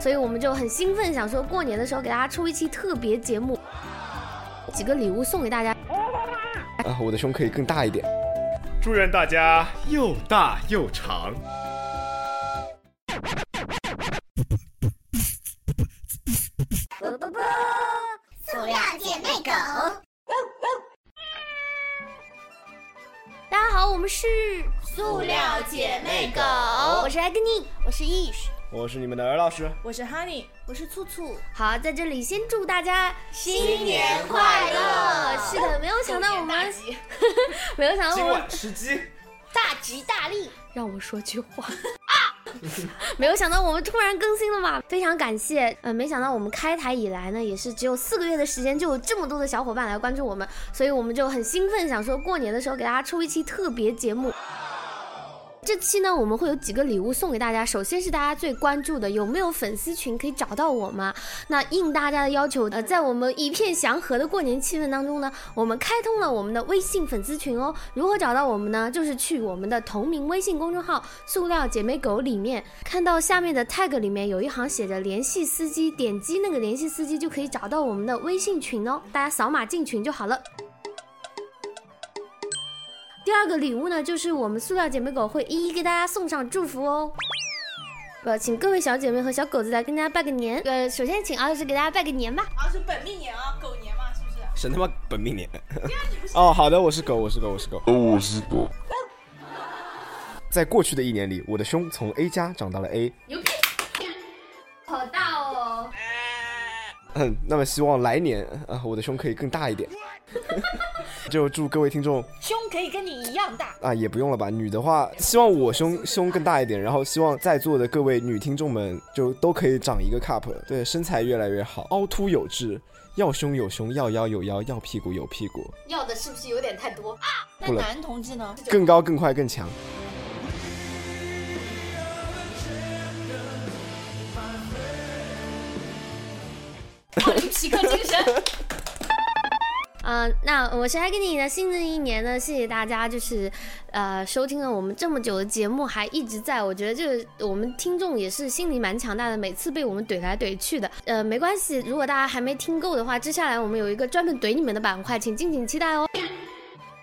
所以我们就很兴奋，想说过年的时候给大家出一期特别节目，几个礼物送给大家。啊，我的胸可以更大一点。祝愿大家又大又长。好，我们是塑料姐妹狗，我是艾格尼，我是 Ish，我是你们的儿老师，我是 Honey，我是醋醋。好，在这里先祝大家新年快乐！是的，没有想到我们，没有想到我们吃鸡。大吉大利！让我说句话。没有想到我们突然更新了嘛，非常感谢。嗯，没想到我们开台以来呢，也是只有四个月的时间，就有这么多的小伙伴来关注我们，所以我们就很兴奋，想说过年的时候给大家出一期特别节目。这期呢，我们会有几个礼物送给大家。首先是大家最关注的，有没有粉丝群可以找到我吗？那应大家的要求，呃，在我们一片祥和的过年气氛当中呢，我们开通了我们的微信粉丝群哦。如何找到我们呢？就是去我们的同名微信公众号“塑料姐妹狗”里面，看到下面的 tag 里面有一行写着“联系司机”，点击那个联系司机就可以找到我们的微信群哦。大家扫码进群就好了。第二个礼物呢，就是我们塑料姐妹狗会一一给大家送上祝福哦。呃，请各位小姐妹和小狗子来跟大家拜个年。呃，首先请敖老师给大家拜个年吧。啊是本命年啊，狗年嘛，是不是？神他妈本命年。哦，好的，我是狗，我是狗，我是狗。我是狗。在过去的一年里，我的胸从 A 加长到了 A。牛逼！好大哦。嗯，那么希望来年啊，我的胸可以更大一点。就祝各位听众胸可以跟你一样大。啊，也不用了吧。女的话，希望我胸胸更大一点，然后希望在座的各位女听众们就都可以长一个 cup，对，身材越来越好，凹凸有致，要胸有胸，要腰有腰，要屁股有屁股，要的是不是有点太多？啊那男同志呢？更高更快更强。匹克精神。嗯、那我是艾格尼的。新的一年呢，谢谢大家，就是呃收听了我们这么久的节目，还一直在。我觉得这个我们听众也是心里蛮强大的，每次被我们怼来怼去的。呃，没关系，如果大家还没听够的话，接下来我们有一个专门怼你们的板块，请敬请期待哦。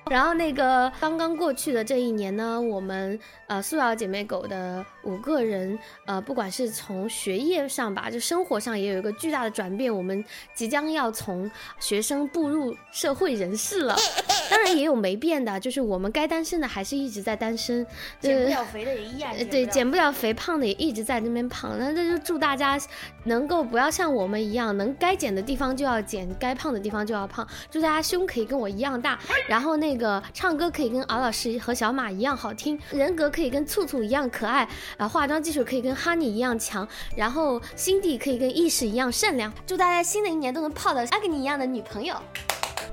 然后那个刚刚过去的这一年呢，我们呃塑料姐妹狗的五个人，呃不管是从学业上吧，就生活上也有一个巨大的转变，我们即将要从学生步入社会人士了。当然也有没变的，就是我们该单身的还是一直在单身，减不了肥的也依然呃减对，减不了肥，胖的也一直在那边胖。那这就祝大家能够不要像我们一样，能该减的地方就要减，该胖的地方就要胖。祝大家胸可以跟我一样大，然后那个唱歌可以跟敖老师和小马一样好听，人格可以跟醋醋一样可爱，啊，化妆技术可以跟哈尼一样强，然后心地可以跟意识一样善良。祝大家新的一年都能泡到阿格尼一样的女朋友。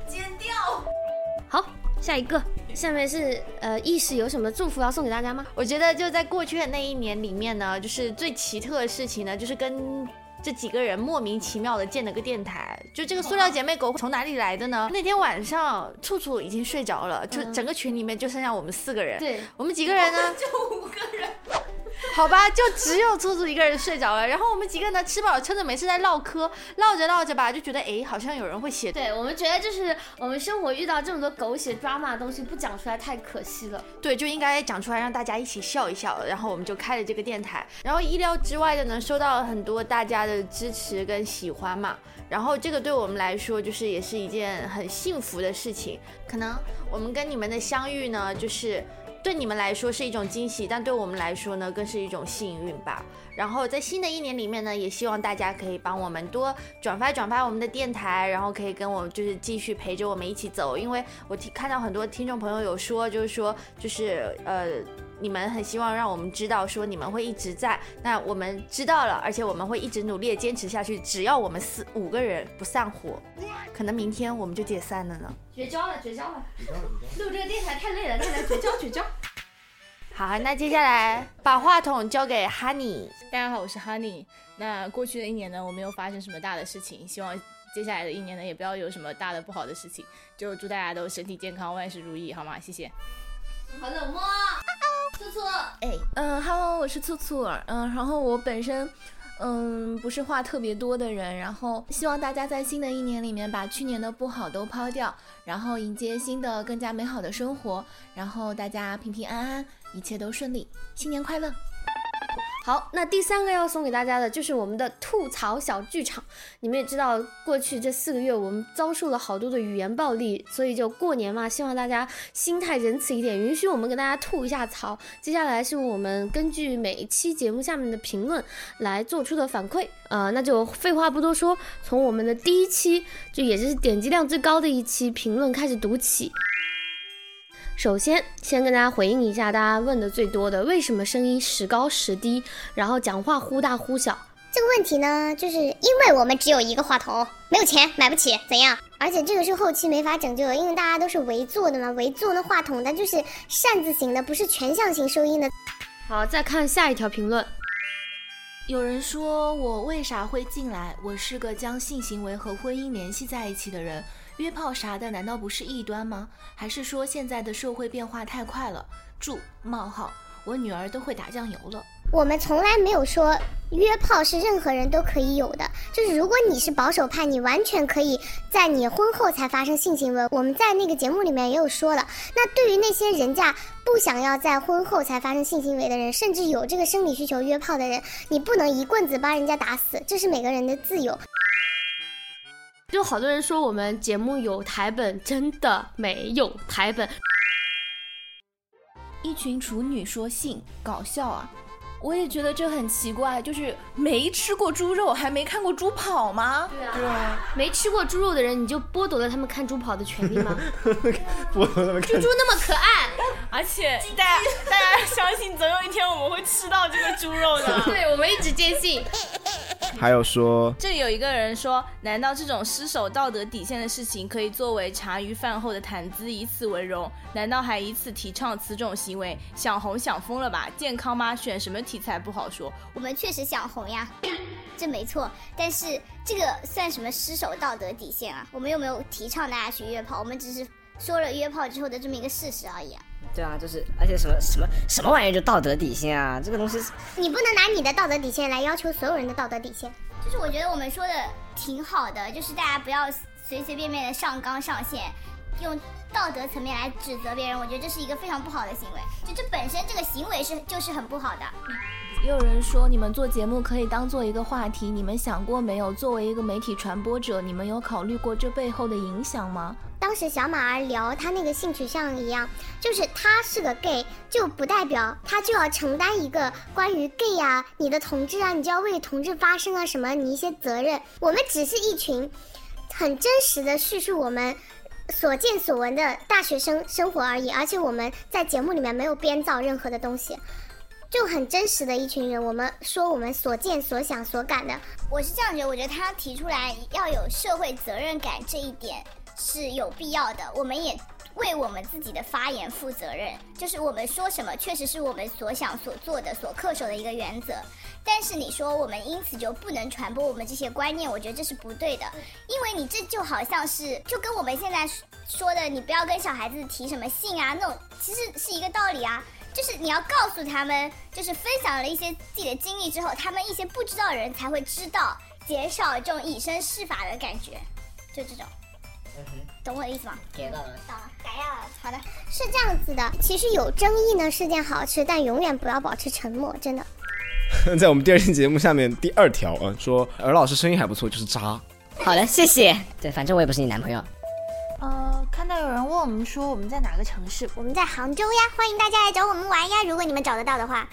剪掉。好，下一个，下面是呃意识有什么祝福要送给大家吗？我觉得就在过去的那一年里面呢，就是最奇特的事情呢，就是跟。这几个人莫名其妙的建了个电台，就这个塑料姐妹狗从哪里来的呢？那天晚上，处处已经睡着了，就嗯整个群里面就剩下我们四个人。对，我们几个人呢？就五个人。好吧，就只有醋醋一个人睡着了。然后我们几个呢，吃饱撑着，没事在唠嗑，唠着唠着吧，就觉得哎，好像有人会写。对我们觉得就是我们生活遇到这么多狗血 drama 的东西，不讲出来太可惜了。对，就应该讲出来让大家一起笑一笑。然后我们就开了这个电台。然后意料之外的呢，收到了很多大家的支持跟喜欢嘛。然后这个对我们来说，就是也是一件很幸福的事情。可能我们跟你们的相遇呢，就是。对你们来说是一种惊喜，但对我们来说呢，更是一种幸运吧。然后在新的一年里面呢，也希望大家可以帮我们多转发转发我们的电台，然后可以跟我们就是继续陪着我们一起走。因为我听看到很多听众朋友有说，就是说就是呃。你们很希望让我们知道，说你们会一直在。那我们知道了，而且我们会一直努力的坚持下去。只要我们四五个人不散伙，可能明天我们就解散了呢。绝交了，绝交了！录这个电台太累了，大家绝交，绝交！好，那接下来把话筒交给 Honey。大家好，我是 Honey。那过去的一年呢，我没有发生什么大的事情，希望接下来的一年呢，也不要有什么大的不好的事情。就祝大家都身体健康，万事如意，好吗？谢谢。好冷漠，醋醋，哎，嗯哈喽我是醋醋儿，嗯，然后我本身，嗯，不是话特别多的人，然后希望大家在新的一年里面把去年的不好都抛掉，然后迎接新的更加美好的生活，然后大家平平安安，一切都顺利，新年快乐。好，那第三个要送给大家的就是我们的吐槽小剧场。你们也知道，过去这四个月我们遭受了好多的语言暴力，所以就过年嘛，希望大家心态仁慈一点，允许我们跟大家吐一下槽。接下来是我们根据每一期节目下面的评论来做出的反馈。呃，那就废话不多说，从我们的第一期，就也是点击量最高的一期评论开始读起。首先，先跟大家回应一下大家问的最多的，为什么声音时高时低，然后讲话忽大忽小？这个问题呢，就是因为我们只有一个话筒，没有钱买不起，怎样？而且这个是后期没法拯救的，因为大家都是围坐的嘛，围坐那话筒它就是扇子型的，不是全向型收音的。好，再看下一条评论，有人说我为啥会进来？我是个将性行为和婚姻联系在一起的人。约炮啥的难道不是异端吗？还是说现在的社会变化太快了？注冒号，我女儿都会打酱油了。我们从来没有说约炮是任何人都可以有的，就是如果你是保守派，你完全可以在你婚后才发生性行为。我们在那个节目里面也有说了。那对于那些人家不想要在婚后才发生性行为的人，甚至有这个生理需求约炮的人，你不能一棍子把人家打死，这是每个人的自由。就好多人说我们节目有台本，真的没有台本。一群处女说性搞笑啊！我也觉得这很奇怪，就是没吃过猪肉，还没看过猪跑吗？对啊，对啊，没吃过猪肉的人，你就剥夺了他们看猪跑的权利吗？剥夺他们看猪猪那么可爱，而且大家大家相信，总有一天我们会吃到这个猪肉的。对，我们一直坚信。还有说，这里有一个人说，难道这种失守道德底线的事情可以作为茶余饭后的谈资，以此为荣？难道还以此提倡此种行为？想红想疯了吧？健康吗？选什么题材不好说。我们确实想红呀，这没错。但是这个算什么失守道德底线啊？我们又没有提倡大家去约炮，我们只是说了约炮之后的这么一个事实而已啊。对啊，就是，而且什么什么什么玩意儿就道德底线啊，这个东西，你不能拿你的道德底线来要求所有人的道德底线。就是我觉得我们说的挺好的，就是大家不要随随便便的上纲上线，用道德层面来指责别人，我觉得这是一个非常不好的行为。就这本身这个行为是就是很不好的。也有人说，你们做节目可以当做一个话题，你们想过没有？作为一个媒体传播者，你们有考虑过这背后的影响吗？当时小马儿聊他那个性取向一样，就是他是个 gay，就不代表他就要承担一个关于 gay 啊、你的同志啊，你就要为同志发声啊什么你一些责任。我们只是一群很真实的叙述我们所见所闻的大学生生活而已，而且我们在节目里面没有编造任何的东西。就很真实的一群人，我们说我们所见所想所感的，我是这样觉得。我觉得他提出来要有社会责任感这一点是有必要的。我们也为我们自己的发言负责任，就是我们说什么确实是我们所想所做的所恪守的一个原则。但是你说我们因此就不能传播我们这些观念，我觉得这是不对的，因为你这就好像是就跟我们现在说的，你不要跟小孩子提什么性啊那种，其实是一个道理啊。就是你要告诉他们，就是分享了一些自己的经历之后，他们一些不知道的人才会知道，减少这种以身试法的感觉，就这种，懂我的意思吗？给到了，到了，改下了。好的，是这样子的。其实有争议呢是件好事，但永远不要保持沉默，真的。在我们第二期节目下面第二条啊，说尔老师声音还不错，就是渣。好的，谢谢。对，反正我也不是你男朋友。呃，看到有人问我们说我们在哪个城市，我们在杭州呀，欢迎大家来找我们玩呀，如果你们找得到的话。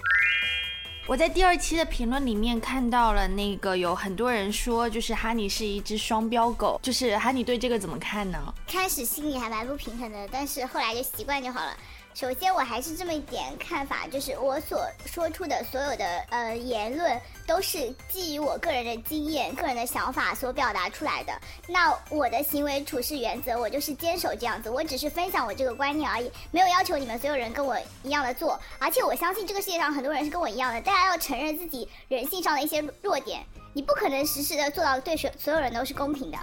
我在第二期的评论里面看到了那个有很多人说，就是哈尼是一只双标狗，就是哈尼对这个怎么看呢？开始心里还蛮不平衡的，但是后来就习惯就好了。首先，我还是这么一点看法，就是我所说出的所有的呃言论，都是基于我个人的经验、个人的想法所表达出来的。那我的行为处事原则，我就是坚守这样子。我只是分享我这个观念而已，没有要求你们所有人跟我一样的做。而且我相信这个世界上很多人是跟我一样的，大家要承认自己人性上的一些弱点。你不可能实时的做到对所所有人都是公平的。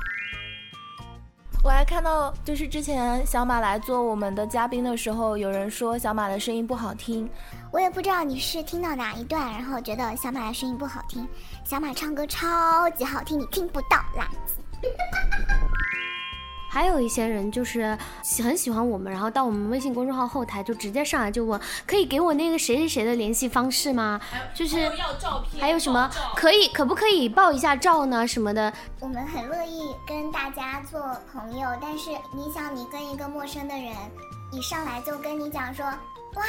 我还看到，就是之前小马来做我们的嘉宾的时候，有人说小马的声音不好听。我也不知道你是听到哪一段，然后觉得小马的声音不好听。小马唱歌超级好听，你听不到啦。还有一些人就是很喜欢我们，然后到我们微信公众号后台就直接上来就问，可以给我那个谁谁谁的联系方式吗？就是要照片，还有什么可以可不可以报一下照呢？什么的？我们很乐意跟大家做朋友，但是你想，你跟一个陌生的人，一上来就跟你讲说，哇，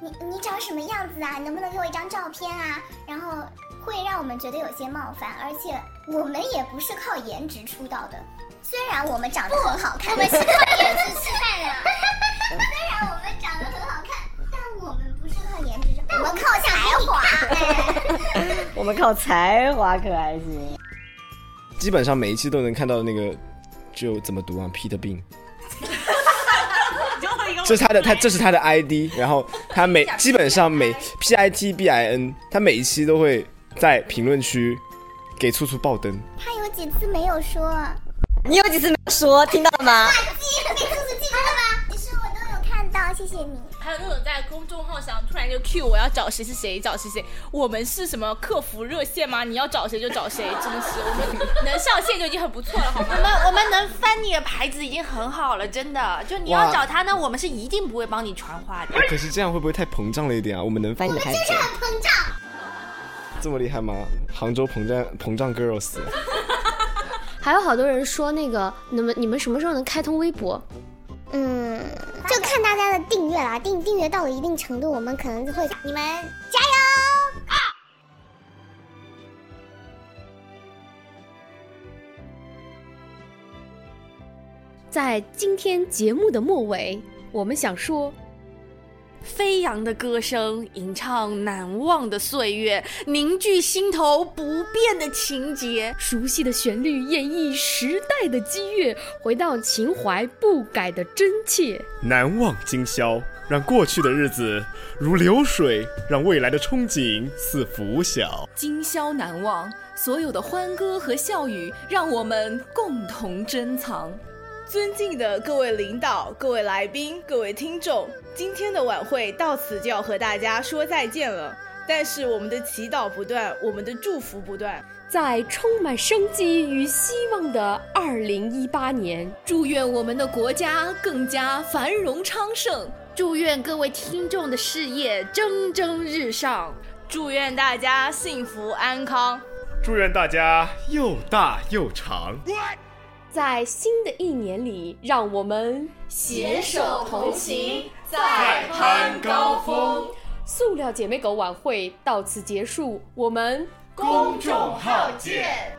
你你长什么样子啊？能不能给我一张照片啊？然后会让我们觉得有些冒犯，而且我们也不是靠颜值出道的。虽然我们长得很好看，我们是靠颜值吃饭的。虽然我们长得很好看，但我们不是靠颜值，我们靠才华。我们靠才华可还行。基本上每一期都能看到那个，就怎么读啊？Peter Bean。这是他的，他这是他的 ID，然后他每 基本上每 P I T B I N，他每一期都会在评论区给醋醋爆灯。他有几次没有说？你有几次没有说？听到了吗？记，给兔子记住了吗？其实我都有看到，谢谢你。还有那种在公众号上突然就 Q 我要找谁是谁，找谁谁，我们是什么客服热线吗？你要找谁就找谁，真的是我们能上线就已经很不错了，好吗？我们我们能翻你的牌子已经很好了，真的。就你要找他呢，我们是一定不会帮你传话的。可是这样会不会太膨胀了一点啊？我们能翻你的牌子？就是很膨胀。这么厉害吗？杭州膨胀膨胀 girls。还有好多人说那个，你们你们什么时候能开通微博？嗯，就看大家的订阅啦。订订阅到了一定程度，我们可能就会你们加油。在今天节目的末尾，我们想说。飞扬的歌声，吟唱难忘的岁月，凝聚心头不变的情节。熟悉的旋律，演绎时代的激越，回到情怀不改的真切。难忘今宵，让过去的日子如流水，让未来的憧憬似拂晓。今宵难忘，所有的欢歌和笑语，让我们共同珍藏。尊敬的各位领导、各位来宾、各位听众，今天的晚会到此就要和大家说再见了。但是我们的祈祷不断，我们的祝福不断，在充满生机与希望的二零一八年，祝愿我们的国家更加繁荣昌盛，祝愿各位听众的事业蒸蒸日上，祝愿大家幸福安康，祝愿大家又大又长。在新的一年里，让我们携手同行，再攀高峰。塑料姐妹狗晚会到此结束，我们公众号见。